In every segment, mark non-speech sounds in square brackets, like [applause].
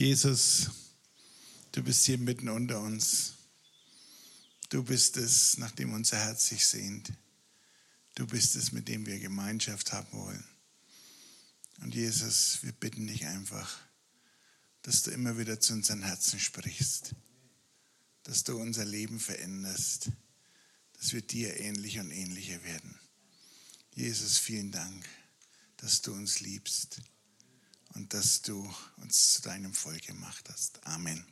Jesus, du bist hier mitten unter uns. Du bist es, nach dem unser Herz sich sehnt. Du bist es, mit dem wir Gemeinschaft haben wollen. Und Jesus, wir bitten dich einfach, dass du immer wieder zu unseren Herzen sprichst, dass du unser Leben veränderst, dass wir dir ähnlich und ähnlicher werden. Jesus, vielen Dank, dass du uns liebst und dass du uns zu deinem Volk gemacht hast. Amen.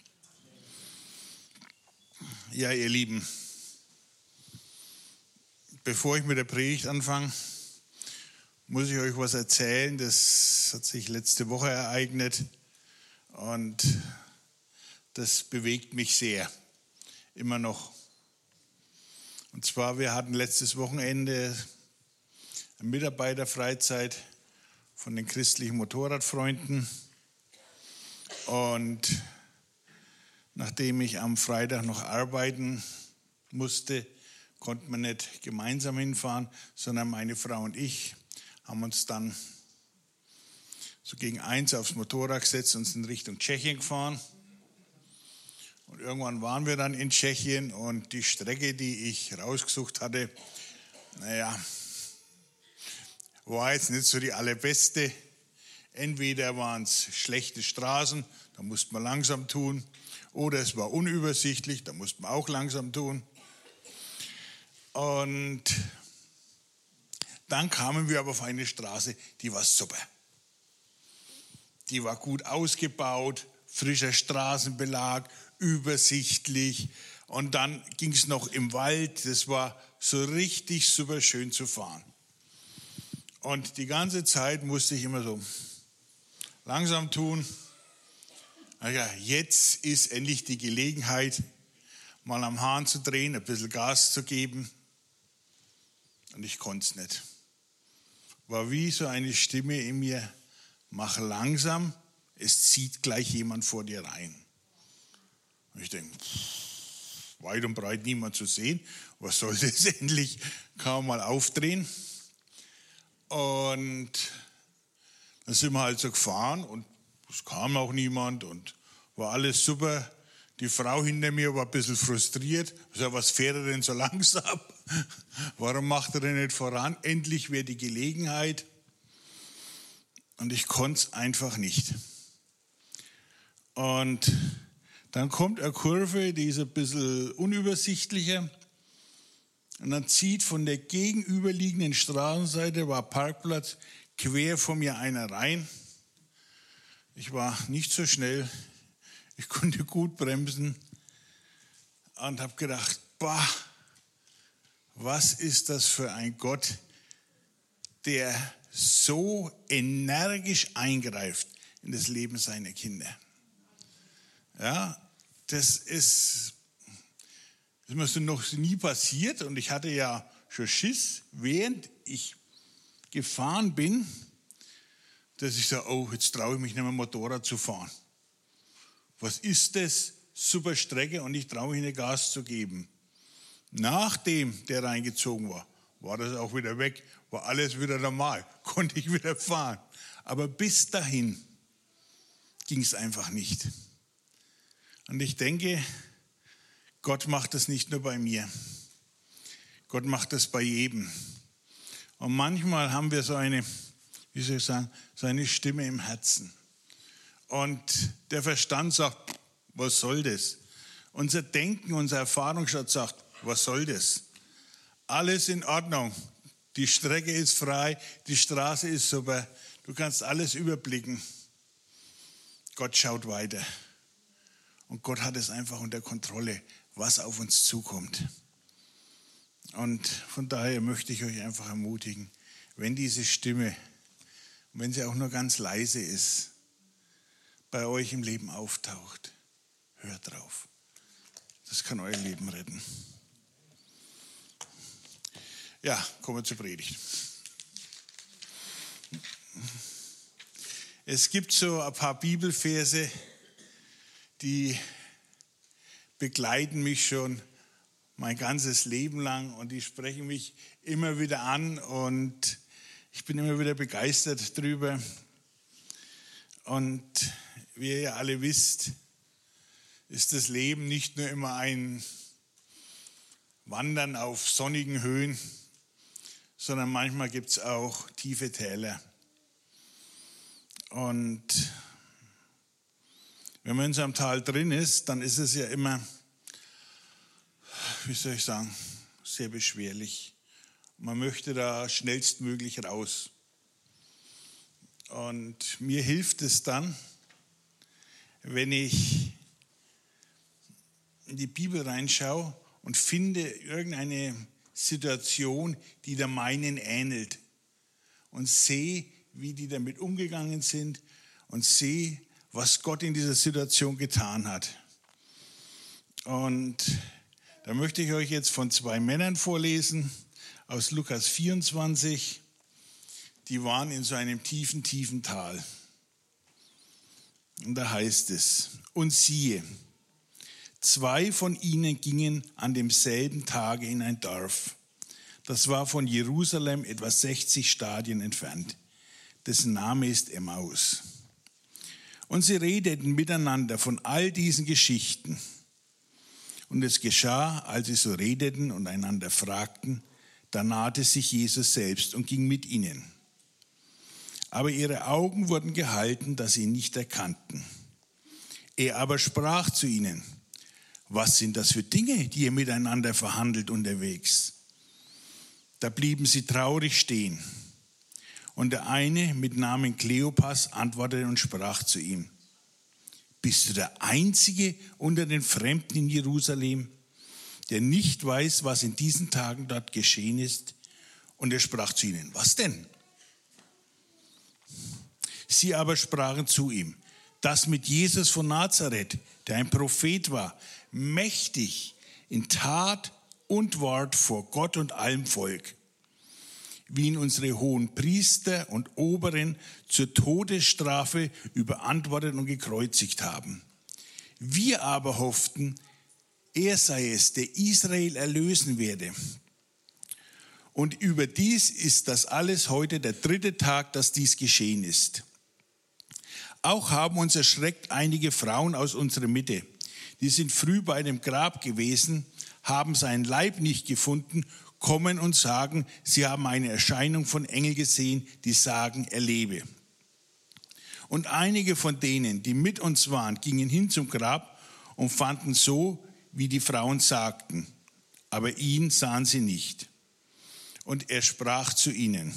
Ja, ihr Lieben, bevor ich mit der Predigt anfange, muss ich euch was erzählen. Das hat sich letzte Woche ereignet und das bewegt mich sehr, immer noch. Und zwar, wir hatten letztes Wochenende eine Mitarbeiterfreizeit von den christlichen Motorradfreunden. Und nachdem ich am Freitag noch arbeiten musste, konnte man nicht gemeinsam hinfahren, sondern meine Frau und ich haben uns dann so gegen eins aufs Motorrad gesetzt und in Richtung Tschechien gefahren. Und irgendwann waren wir dann in Tschechien und die Strecke, die ich rausgesucht hatte, naja, war jetzt nicht so die allerbeste. Entweder waren es schlechte Straßen, da musste man langsam tun, oder es war unübersichtlich, da musste man auch langsam tun. Und dann kamen wir aber auf eine Straße, die war super. Die war gut ausgebaut, frischer Straßenbelag, übersichtlich. Und dann ging es noch im Wald, das war so richtig super schön zu fahren. Und die ganze Zeit musste ich immer so langsam tun. Jetzt ist endlich die Gelegenheit, mal am Hahn zu drehen, ein bisschen Gas zu geben. Und ich konnte es nicht. War wie so eine Stimme in mir, mach langsam, es zieht gleich jemand vor dir rein. Und ich denke, weit und breit niemand zu sehen, was soll [laughs] das endlich? Kann man mal aufdrehen. Und dann sind wir halt so gefahren und es kam auch niemand und war alles super. Die Frau hinter mir war ein bisschen frustriert. So, was fährt er denn so [laughs] langsam? Warum macht er denn nicht voran? Endlich wäre die Gelegenheit. Und ich konnte es einfach nicht. Und dann kommt eine Kurve, die ist ein bisschen unübersichtlicher. Und dann zieht von der gegenüberliegenden Straßenseite, war Parkplatz, quer vor mir einer rein. Ich war nicht so schnell, ich konnte gut bremsen und habe gedacht, bah, was ist das für ein Gott, der so energisch eingreift in das Leben seiner Kinder. Ja, das ist ist mir so noch nie passiert und ich hatte ja schon Schiss, während ich gefahren bin, dass ich sage, oh, jetzt traue ich mich nicht mehr Motorrad zu fahren. Was ist das? Super Strecke und ich traue mich nicht Gas zu geben. Nachdem der reingezogen war, war das auch wieder weg, war alles wieder normal, [laughs] konnte ich wieder fahren. Aber bis dahin ging es einfach nicht. Und ich denke, Gott macht das nicht nur bei mir. Gott macht das bei jedem. Und manchmal haben wir so eine, wie soll ich sagen, so eine Stimme im Herzen. Und der Verstand sagt, was soll das? Unser Denken, unser Erfahrungsschatz sagt, was soll das? Alles in Ordnung. Die Strecke ist frei, die Straße ist super. Du kannst alles überblicken. Gott schaut weiter. Und Gott hat es einfach unter Kontrolle was auf uns zukommt. Und von daher möchte ich euch einfach ermutigen, wenn diese Stimme, wenn sie auch nur ganz leise ist, bei euch im Leben auftaucht, hört drauf. Das kann euer Leben retten. Ja, kommen wir zur Predigt. Es gibt so ein paar Bibelverse, die begleiten mich schon mein ganzes Leben lang und die sprechen mich immer wieder an und ich bin immer wieder begeistert drüber. Und wie ihr ja alle wisst, ist das Leben nicht nur immer ein Wandern auf sonnigen Höhen, sondern manchmal gibt es auch tiefe Täler. Und wenn man in so einem Tal drin ist, dann ist es ja immer, wie soll ich sagen, sehr beschwerlich. Man möchte da schnellstmöglich raus. Und mir hilft es dann, wenn ich in die Bibel reinschaue und finde irgendeine Situation, die der meinen ähnelt und sehe, wie die damit umgegangen sind und sehe, was Gott in dieser Situation getan hat. Und da möchte ich euch jetzt von zwei Männern vorlesen aus Lukas 24 die waren in so einem tiefen, tiefen Tal. Und da heißt es, und siehe, zwei von ihnen gingen an demselben Tage in ein Dorf. Das war von Jerusalem etwa 60 Stadien entfernt. Dessen Name ist Emmaus. Und sie redeten miteinander von all diesen Geschichten. Und es geschah, als sie so redeten und einander fragten, da nahte sich Jesus selbst und ging mit ihnen aber ihre Augen wurden gehalten, dass sie ihn nicht erkannten. Er aber sprach zu ihnen, was sind das für Dinge, die ihr miteinander verhandelt unterwegs? Da blieben sie traurig stehen. Und der eine mit Namen Kleopas antwortete und sprach zu ihm, bist du der Einzige unter den Fremden in Jerusalem, der nicht weiß, was in diesen Tagen dort geschehen ist? Und er sprach zu ihnen, was denn? Sie aber sprachen zu ihm, dass mit Jesus von Nazareth, der ein Prophet war, mächtig in Tat und Wort vor Gott und allem Volk, wie ihn unsere hohen Priester und Oberen zur Todesstrafe überantwortet und gekreuzigt haben. Wir aber hofften, er sei es, der Israel erlösen werde. Und überdies ist das alles heute der dritte Tag, dass dies geschehen ist. Auch haben uns erschreckt einige Frauen aus unserer Mitte. Die sind früh bei dem Grab gewesen, haben seinen Leib nicht gefunden, kommen und sagen, sie haben eine Erscheinung von Engel gesehen, die sagen, er lebe. Und einige von denen, die mit uns waren, gingen hin zum Grab und fanden so, wie die Frauen sagten. Aber ihn sahen sie nicht. Und er sprach zu ihnen,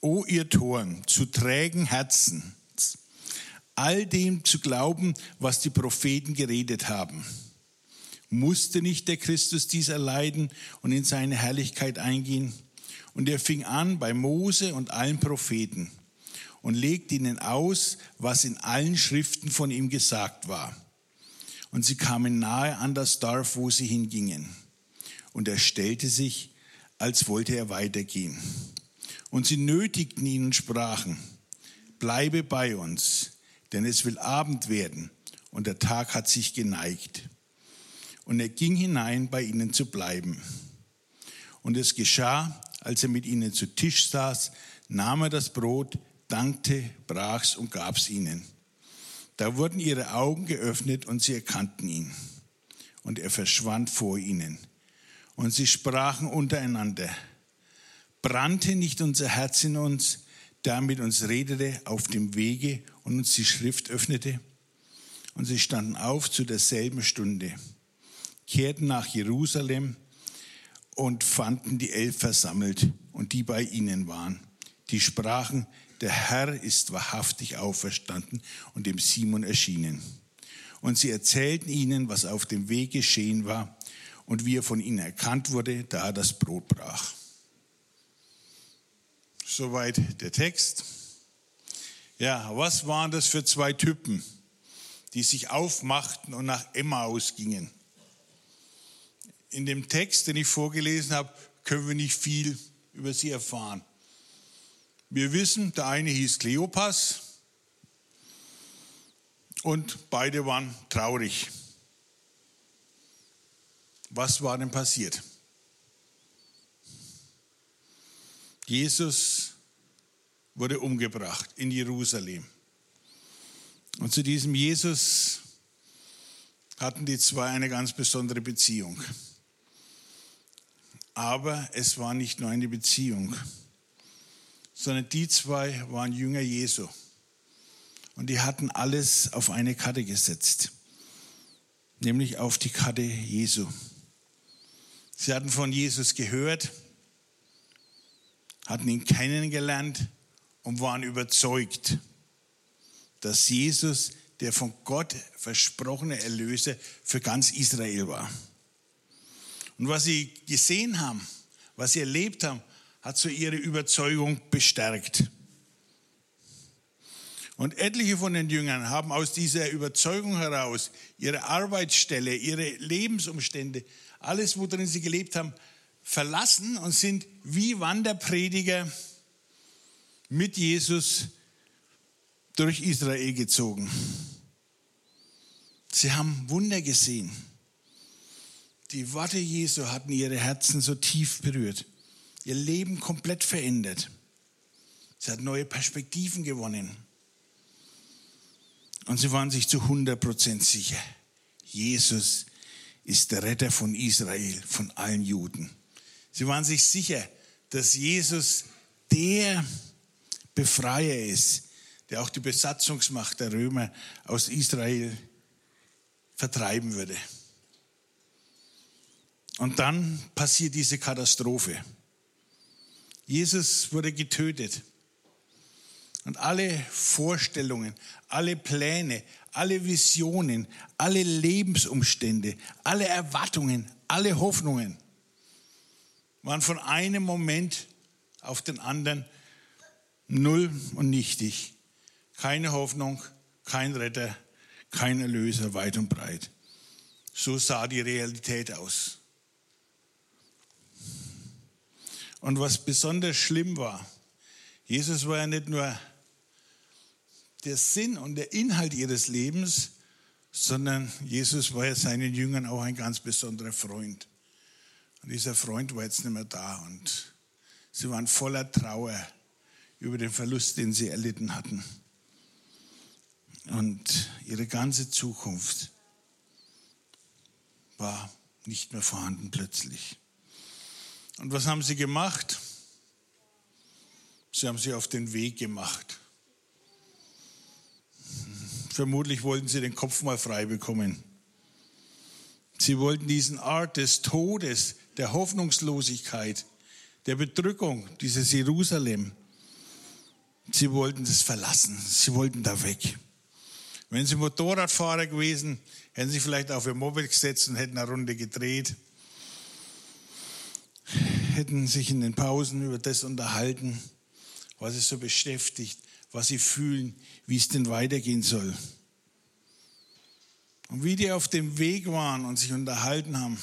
O ihr Toren, zu trägen Herzen, all dem zu glauben, was die Propheten geredet haben. Musste nicht der Christus dies erleiden und in seine Herrlichkeit eingehen? Und er fing an bei Mose und allen Propheten und legte ihnen aus, was in allen Schriften von ihm gesagt war. Und sie kamen nahe an das Dorf, wo sie hingingen. Und er stellte sich, als wollte er weitergehen. Und sie nötigten ihn und sprachen, bleibe bei uns, denn es will Abend werden und der Tag hat sich geneigt. Und er ging hinein, bei ihnen zu bleiben. Und es geschah, als er mit ihnen zu Tisch saß, nahm er das Brot, dankte, brach's und gab's ihnen. Da wurden ihre Augen geöffnet und sie erkannten ihn. Und er verschwand vor ihnen. Und sie sprachen untereinander, brannte nicht unser Herz in uns, da mit uns redete auf dem Wege und uns die Schrift öffnete. Und sie standen auf zu derselben Stunde, kehrten nach Jerusalem und fanden die Elf versammelt und die bei ihnen waren. Die sprachen, der Herr ist wahrhaftig auferstanden und dem Simon erschienen. Und sie erzählten ihnen, was auf dem Weg geschehen war und wie er von ihnen erkannt wurde, da er das Brot brach. Soweit der Text. Ja, was waren das für zwei Typen, die sich aufmachten und nach Emmaus gingen? In dem Text, den ich vorgelesen habe, können wir nicht viel über sie erfahren. Wir wissen, der eine hieß Kleopas und beide waren traurig. Was war denn passiert? Jesus wurde umgebracht in Jerusalem. Und zu diesem Jesus hatten die zwei eine ganz besondere Beziehung. Aber es war nicht nur eine Beziehung, sondern die zwei waren Jünger Jesu. Und die hatten alles auf eine Karte gesetzt, nämlich auf die Karte Jesu. Sie hatten von Jesus gehört, hatten ihn kennengelernt und waren überzeugt, dass Jesus der von Gott versprochene Erlöser für ganz Israel war. Und was sie gesehen haben, was sie erlebt haben, hat so ihre Überzeugung bestärkt. Und etliche von den Jüngern haben aus dieser Überzeugung heraus ihre Arbeitsstelle, ihre Lebensumstände, alles, worin sie gelebt haben, verlassen und sind wie Wanderprediger mit Jesus durch Israel gezogen. Sie haben Wunder gesehen. Die Worte Jesu hatten ihre Herzen so tief berührt, ihr Leben komplett verändert. Sie hat neue Perspektiven gewonnen. Und sie waren sich zu 100% sicher, Jesus ist der Retter von Israel, von allen Juden. Sie waren sich sicher, dass Jesus der Befreier ist, der auch die Besatzungsmacht der Römer aus Israel vertreiben würde. Und dann passiert diese Katastrophe. Jesus wurde getötet. Und alle Vorstellungen, alle Pläne, alle Visionen, alle Lebensumstände, alle Erwartungen, alle Hoffnungen waren von einem Moment auf den anderen null und nichtig. Keine Hoffnung, kein Retter, kein Erlöser weit und breit. So sah die Realität aus. Und was besonders schlimm war, Jesus war ja nicht nur der Sinn und der Inhalt ihres Lebens, sondern Jesus war ja seinen Jüngern auch ein ganz besonderer Freund. Und dieser Freund war jetzt nicht mehr da und sie waren voller Trauer über den Verlust, den sie erlitten hatten und ihre ganze Zukunft war nicht mehr vorhanden plötzlich. Und was haben sie gemacht? Sie haben sie auf den Weg gemacht. Vermutlich wollten sie den Kopf mal frei bekommen. Sie wollten diesen Art des Todes, der Hoffnungslosigkeit, der Bedrückung, dieses Jerusalem, sie wollten das verlassen. Sie wollten da weg. Wenn Sie Motorradfahrer gewesen, hätten Sie vielleicht auf Ihr Moped gesetzt und hätten eine Runde gedreht, hätten sich in den Pausen über das unterhalten, was Sie so beschäftigt, was Sie fühlen, wie es denn weitergehen soll. Und wie die auf dem Weg waren und sich unterhalten haben,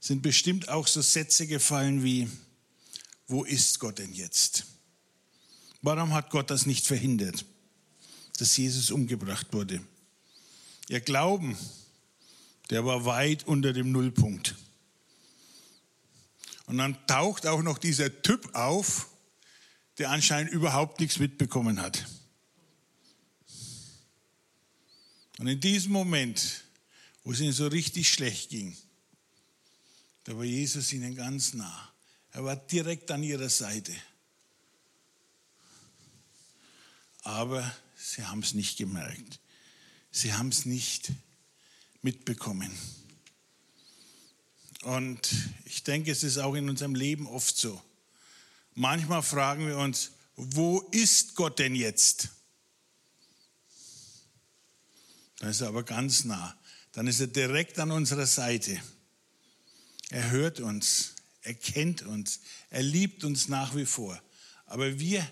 sind bestimmt auch so Sätze gefallen wie, wo ist Gott denn jetzt? Warum hat Gott das nicht verhindert? dass Jesus umgebracht wurde. Ihr Glauben, der war weit unter dem Nullpunkt. Und dann taucht auch noch dieser Typ auf, der anscheinend überhaupt nichts mitbekommen hat. Und in diesem Moment, wo es ihnen so richtig schlecht ging, da war Jesus ihnen ganz nah. Er war direkt an ihrer Seite. Aber Sie haben es nicht gemerkt. Sie haben es nicht mitbekommen. Und ich denke, es ist auch in unserem Leben oft so. Manchmal fragen wir uns, wo ist Gott denn jetzt? Dann ist er aber ganz nah. Dann ist er direkt an unserer Seite. Er hört uns, er kennt uns, er liebt uns nach wie vor. Aber wir,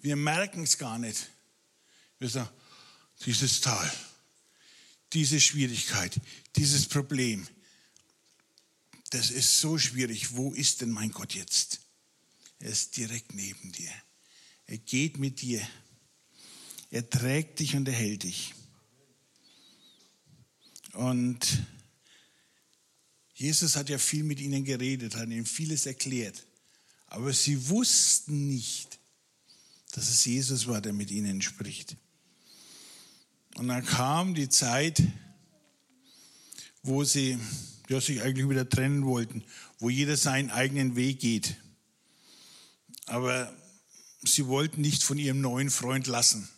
wir merken es gar nicht. Wir sagen, dieses Tal, diese Schwierigkeit, dieses Problem, das ist so schwierig. Wo ist denn mein Gott jetzt? Er ist direkt neben dir. Er geht mit dir. Er trägt dich und er hält dich. Und Jesus hat ja viel mit ihnen geredet, hat ihnen vieles erklärt. Aber sie wussten nicht, dass es Jesus war, der mit ihnen spricht. Und dann kam die Zeit, wo sie ja, sich eigentlich wieder trennen wollten, wo jeder seinen eigenen Weg geht. Aber sie wollten nicht von ihrem neuen Freund lassen.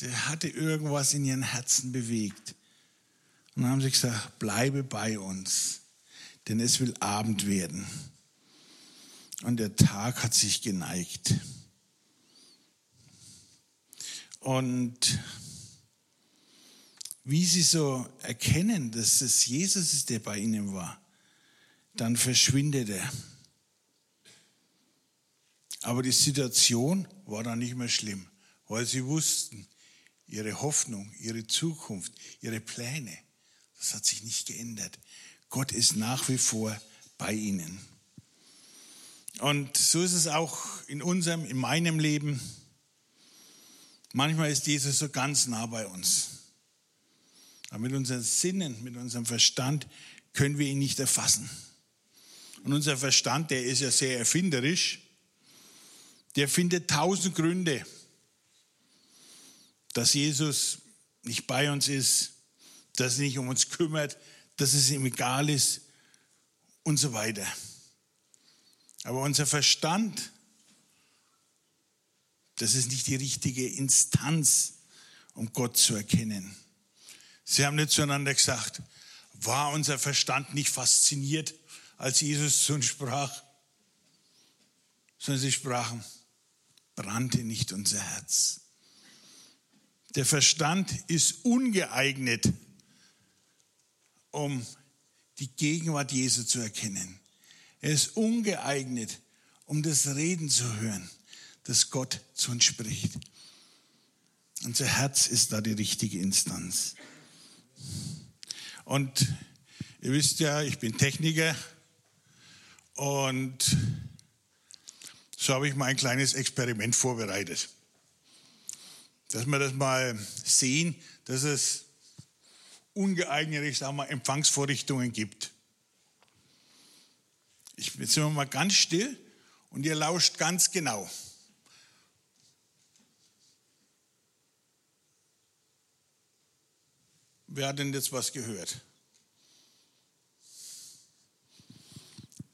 Der hatte irgendwas in ihren Herzen bewegt. Und dann haben sie gesagt, bleibe bei uns, denn es will Abend werden. Und der Tag hat sich geneigt. Und wie sie so erkennen, dass es Jesus ist, der bei ihnen war, dann verschwindet er. Aber die Situation war dann nicht mehr schlimm, weil sie wussten, ihre Hoffnung, ihre Zukunft, ihre Pläne, das hat sich nicht geändert. Gott ist nach wie vor bei ihnen. Und so ist es auch in unserem, in meinem Leben. Manchmal ist Jesus so ganz nah bei uns. Aber mit unseren Sinnen, mit unserem Verstand können wir ihn nicht erfassen. Und unser Verstand, der ist ja sehr erfinderisch, der findet tausend Gründe, dass Jesus nicht bei uns ist, dass er nicht um uns kümmert, dass es ihm egal ist und so weiter. Aber unser Verstand, das ist nicht die richtige Instanz, um Gott zu erkennen. Sie haben nicht zueinander gesagt, war unser Verstand nicht fasziniert, als Jesus zu uns sprach, sondern sie sprachen, brannte nicht unser Herz. Der Verstand ist ungeeignet, um die Gegenwart Jesu zu erkennen. Er ist ungeeignet, um das Reden zu hören, das Gott zu uns spricht. Unser Herz ist da die richtige Instanz. Und ihr wisst ja, ich bin Techniker und so habe ich mal ein kleines Experiment vorbereitet. Dass wir das mal sehen, dass es ungeeignete, ich sage mal, Empfangsvorrichtungen gibt. Ich, jetzt sind wir mal ganz still und ihr lauscht ganz genau. Wer hat denn jetzt was gehört?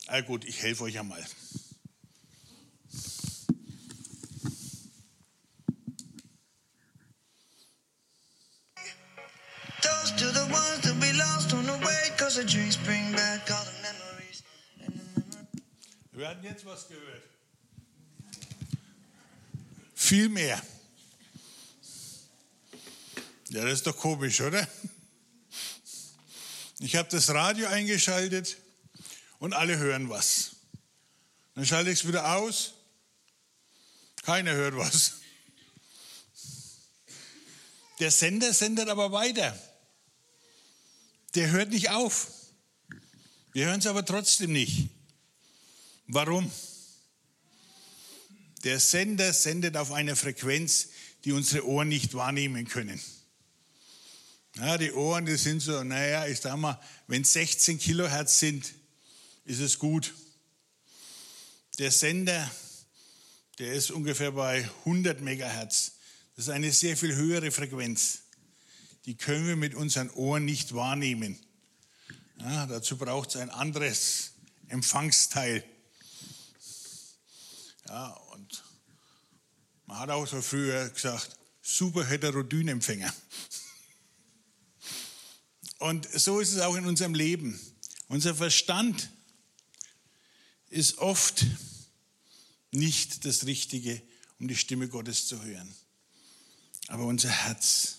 Ah gut, ich helfe euch einmal. Toast to the ones that we lost on the way, cause the drinks bring back all the wir hatten jetzt was gehört. Viel mehr. Ja, das ist doch komisch, oder? Ich habe das Radio eingeschaltet und alle hören was. Dann schalte ich es wieder aus. Keiner hört was. Der Sender sendet aber weiter. Der hört nicht auf. Wir hören es aber trotzdem nicht. Warum? Der Sender sendet auf einer Frequenz, die unsere Ohren nicht wahrnehmen können. Ja, die Ohren, die sind so, naja, ich sag mal, wenn 16 Kilohertz sind, ist es gut. Der Sender, der ist ungefähr bei 100 Megahertz. Das ist eine sehr viel höhere Frequenz. Die können wir mit unseren Ohren nicht wahrnehmen. Ja, dazu braucht es ein anderes Empfangsteil. Ja, und man hat auch so früher gesagt, super Heterodynempfänger. Und so ist es auch in unserem Leben. Unser Verstand ist oft nicht das Richtige, um die Stimme Gottes zu hören. Aber unser Herz,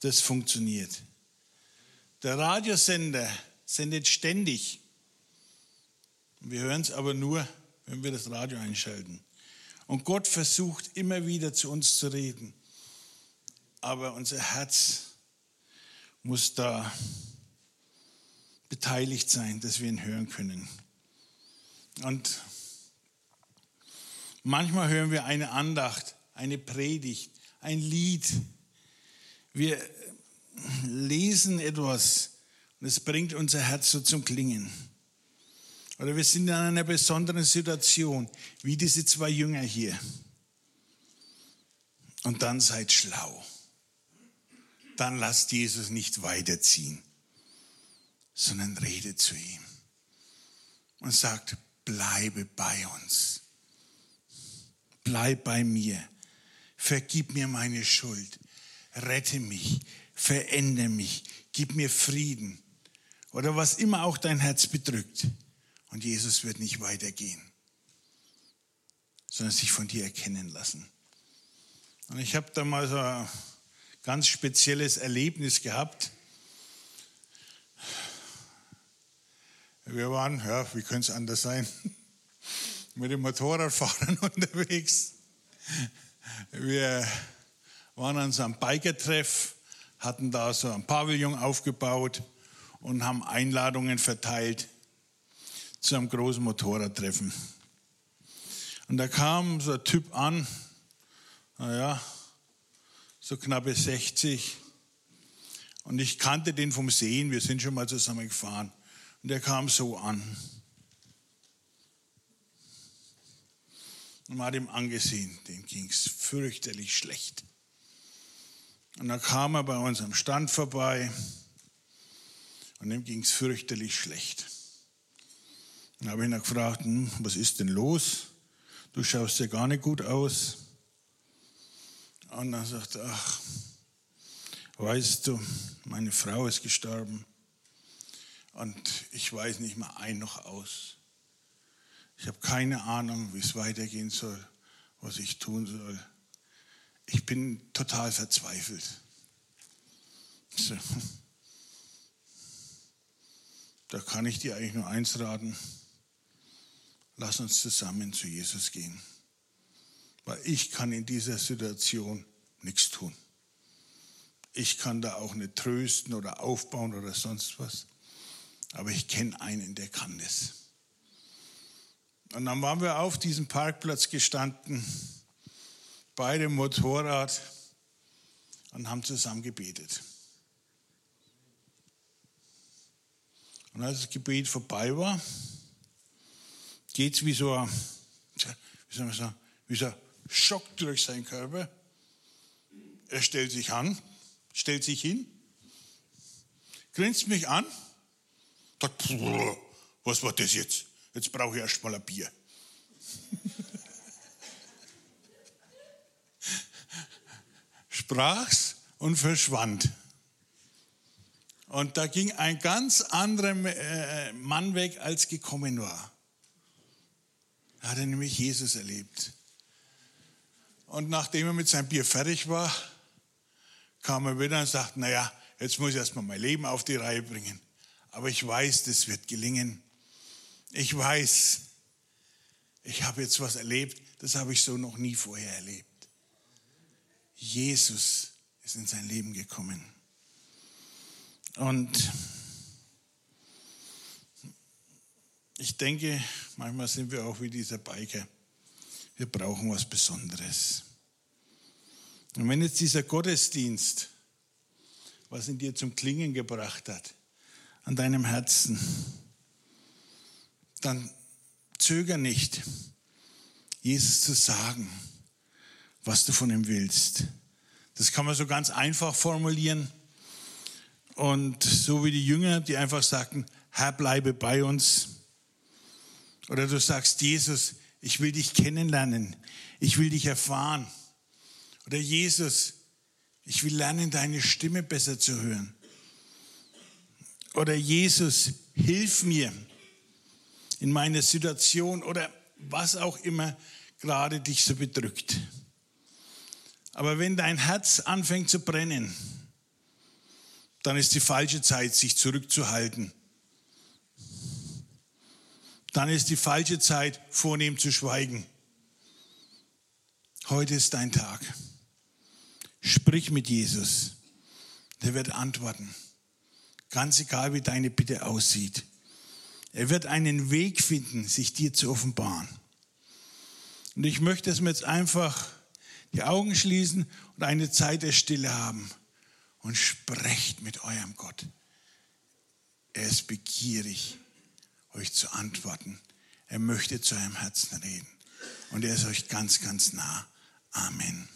das funktioniert. Der Radiosender sendet ständig. Wir hören es aber nur, wenn wir das Radio einschalten. Und Gott versucht immer wieder zu uns zu reden. Aber unser Herz muss da beteiligt sein, dass wir ihn hören können. Und manchmal hören wir eine Andacht, eine Predigt, ein Lied. Wir lesen etwas und es bringt unser Herz so zum Klingen. Oder wir sind in einer besonderen Situation, wie diese zwei Jünger hier. Und dann seid schlau. Dann lasst Jesus nicht weiterziehen, sondern rede zu ihm und sagt, bleibe bei uns. Bleib bei mir. Vergib mir meine Schuld. Rette mich. Verändere mich. Gib mir Frieden. Oder was immer auch dein Herz bedrückt. Und Jesus wird nicht weitergehen, sondern sich von dir erkennen lassen. Und ich habe da mal so ganz spezielles Erlebnis gehabt. Wir waren, ja, wie könnte es anders sein, [laughs] mit den Motorradfahrern [laughs] unterwegs. Wir waren an so einem Biker-Treff, hatten da so ein Pavillon aufgebaut und haben Einladungen verteilt zu einem großen Motorradtreffen. Und da kam so ein Typ an, naja, so knappe 60. Und ich kannte den vom Sehen, wir sind schon mal zusammen gefahren. Und der kam so an. Und man hat ihm angesehen, dem ging es fürchterlich schlecht. Und dann kam er bei uns am Stand vorbei und dem ging es fürchterlich schlecht. Dann habe ich ihn gefragt, hm, was ist denn los? Du schaust ja gar nicht gut aus. Und dann sagt er, ach, weißt du, meine Frau ist gestorben und ich weiß nicht mal ein noch aus. Ich habe keine Ahnung, wie es weitergehen soll, was ich tun soll. Ich bin total verzweifelt. So. Da kann ich dir eigentlich nur eins raten. Lass uns zusammen zu Jesus gehen. Weil ich kann in dieser Situation nichts tun. Ich kann da auch nicht trösten oder aufbauen oder sonst was. Aber ich kenne einen, der kann das. Und dann waren wir auf diesem Parkplatz gestanden, bei dem Motorrad und haben zusammen gebetet. Und als das Gebet vorbei war, geht es wie so ein, wie soll man sagen, wie so ein Schock durch seinen Körper. Er stellt sich an, stellt sich hin, grinst mich an, sagt, was war das jetzt? Jetzt brauche ich erst mal ein Bier. [laughs] Sprach's und verschwand. Und da ging ein ganz anderer äh, Mann weg, als gekommen war. Da hat er nämlich Jesus erlebt. Und nachdem er mit seinem Bier fertig war, kam er wieder und sagte, naja, jetzt muss ich erstmal mein Leben auf die Reihe bringen. Aber ich weiß, das wird gelingen. Ich weiß, ich habe jetzt was erlebt, das habe ich so noch nie vorher erlebt. Jesus ist in sein Leben gekommen. Und ich denke, manchmal sind wir auch wie dieser Biker. Wir brauchen was Besonderes. Und wenn jetzt dieser Gottesdienst, was in dir zum Klingen gebracht hat, an deinem Herzen, dann zöger nicht, Jesus zu sagen, was du von ihm willst. Das kann man so ganz einfach formulieren. Und so wie die Jünger, die einfach sagten, Herr, bleibe bei uns. Oder du sagst, Jesus, ich will dich kennenlernen. Ich will dich erfahren. Oder Jesus, ich will lernen, deine Stimme besser zu hören. Oder Jesus, hilf mir in meiner Situation oder was auch immer gerade dich so bedrückt. Aber wenn dein Herz anfängt zu brennen, dann ist die falsche Zeit, sich zurückzuhalten. Dann ist die falsche Zeit, vornehm zu schweigen. Heute ist dein Tag. Sprich mit Jesus. Der wird antworten. Ganz egal, wie deine Bitte aussieht. Er wird einen Weg finden, sich dir zu offenbaren. Und ich möchte, dass wir jetzt einfach die Augen schließen und eine Zeit der Stille haben und sprecht mit eurem Gott. Er ist begierig, euch zu antworten. Er möchte zu eurem Herzen reden. Und er ist euch ganz, ganz nah. Amen.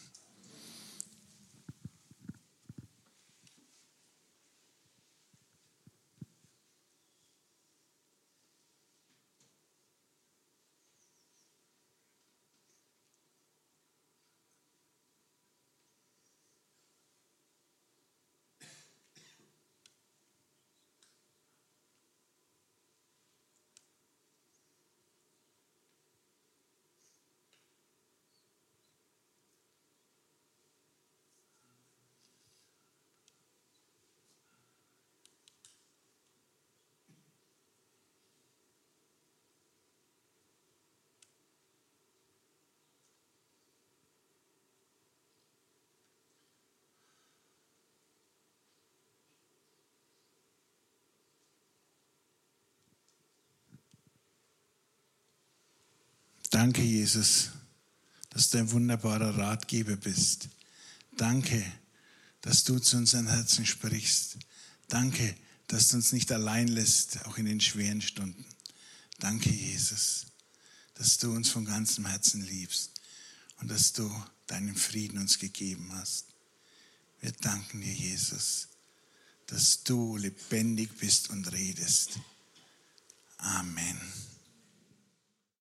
Danke, Jesus, dass du ein wunderbarer Ratgeber bist. Danke, dass du zu unseren Herzen sprichst. Danke, dass du uns nicht allein lässt, auch in den schweren Stunden. Danke, Jesus, dass du uns von ganzem Herzen liebst und dass du deinen Frieden uns gegeben hast. Wir danken dir, Jesus, dass du lebendig bist und redest. Amen.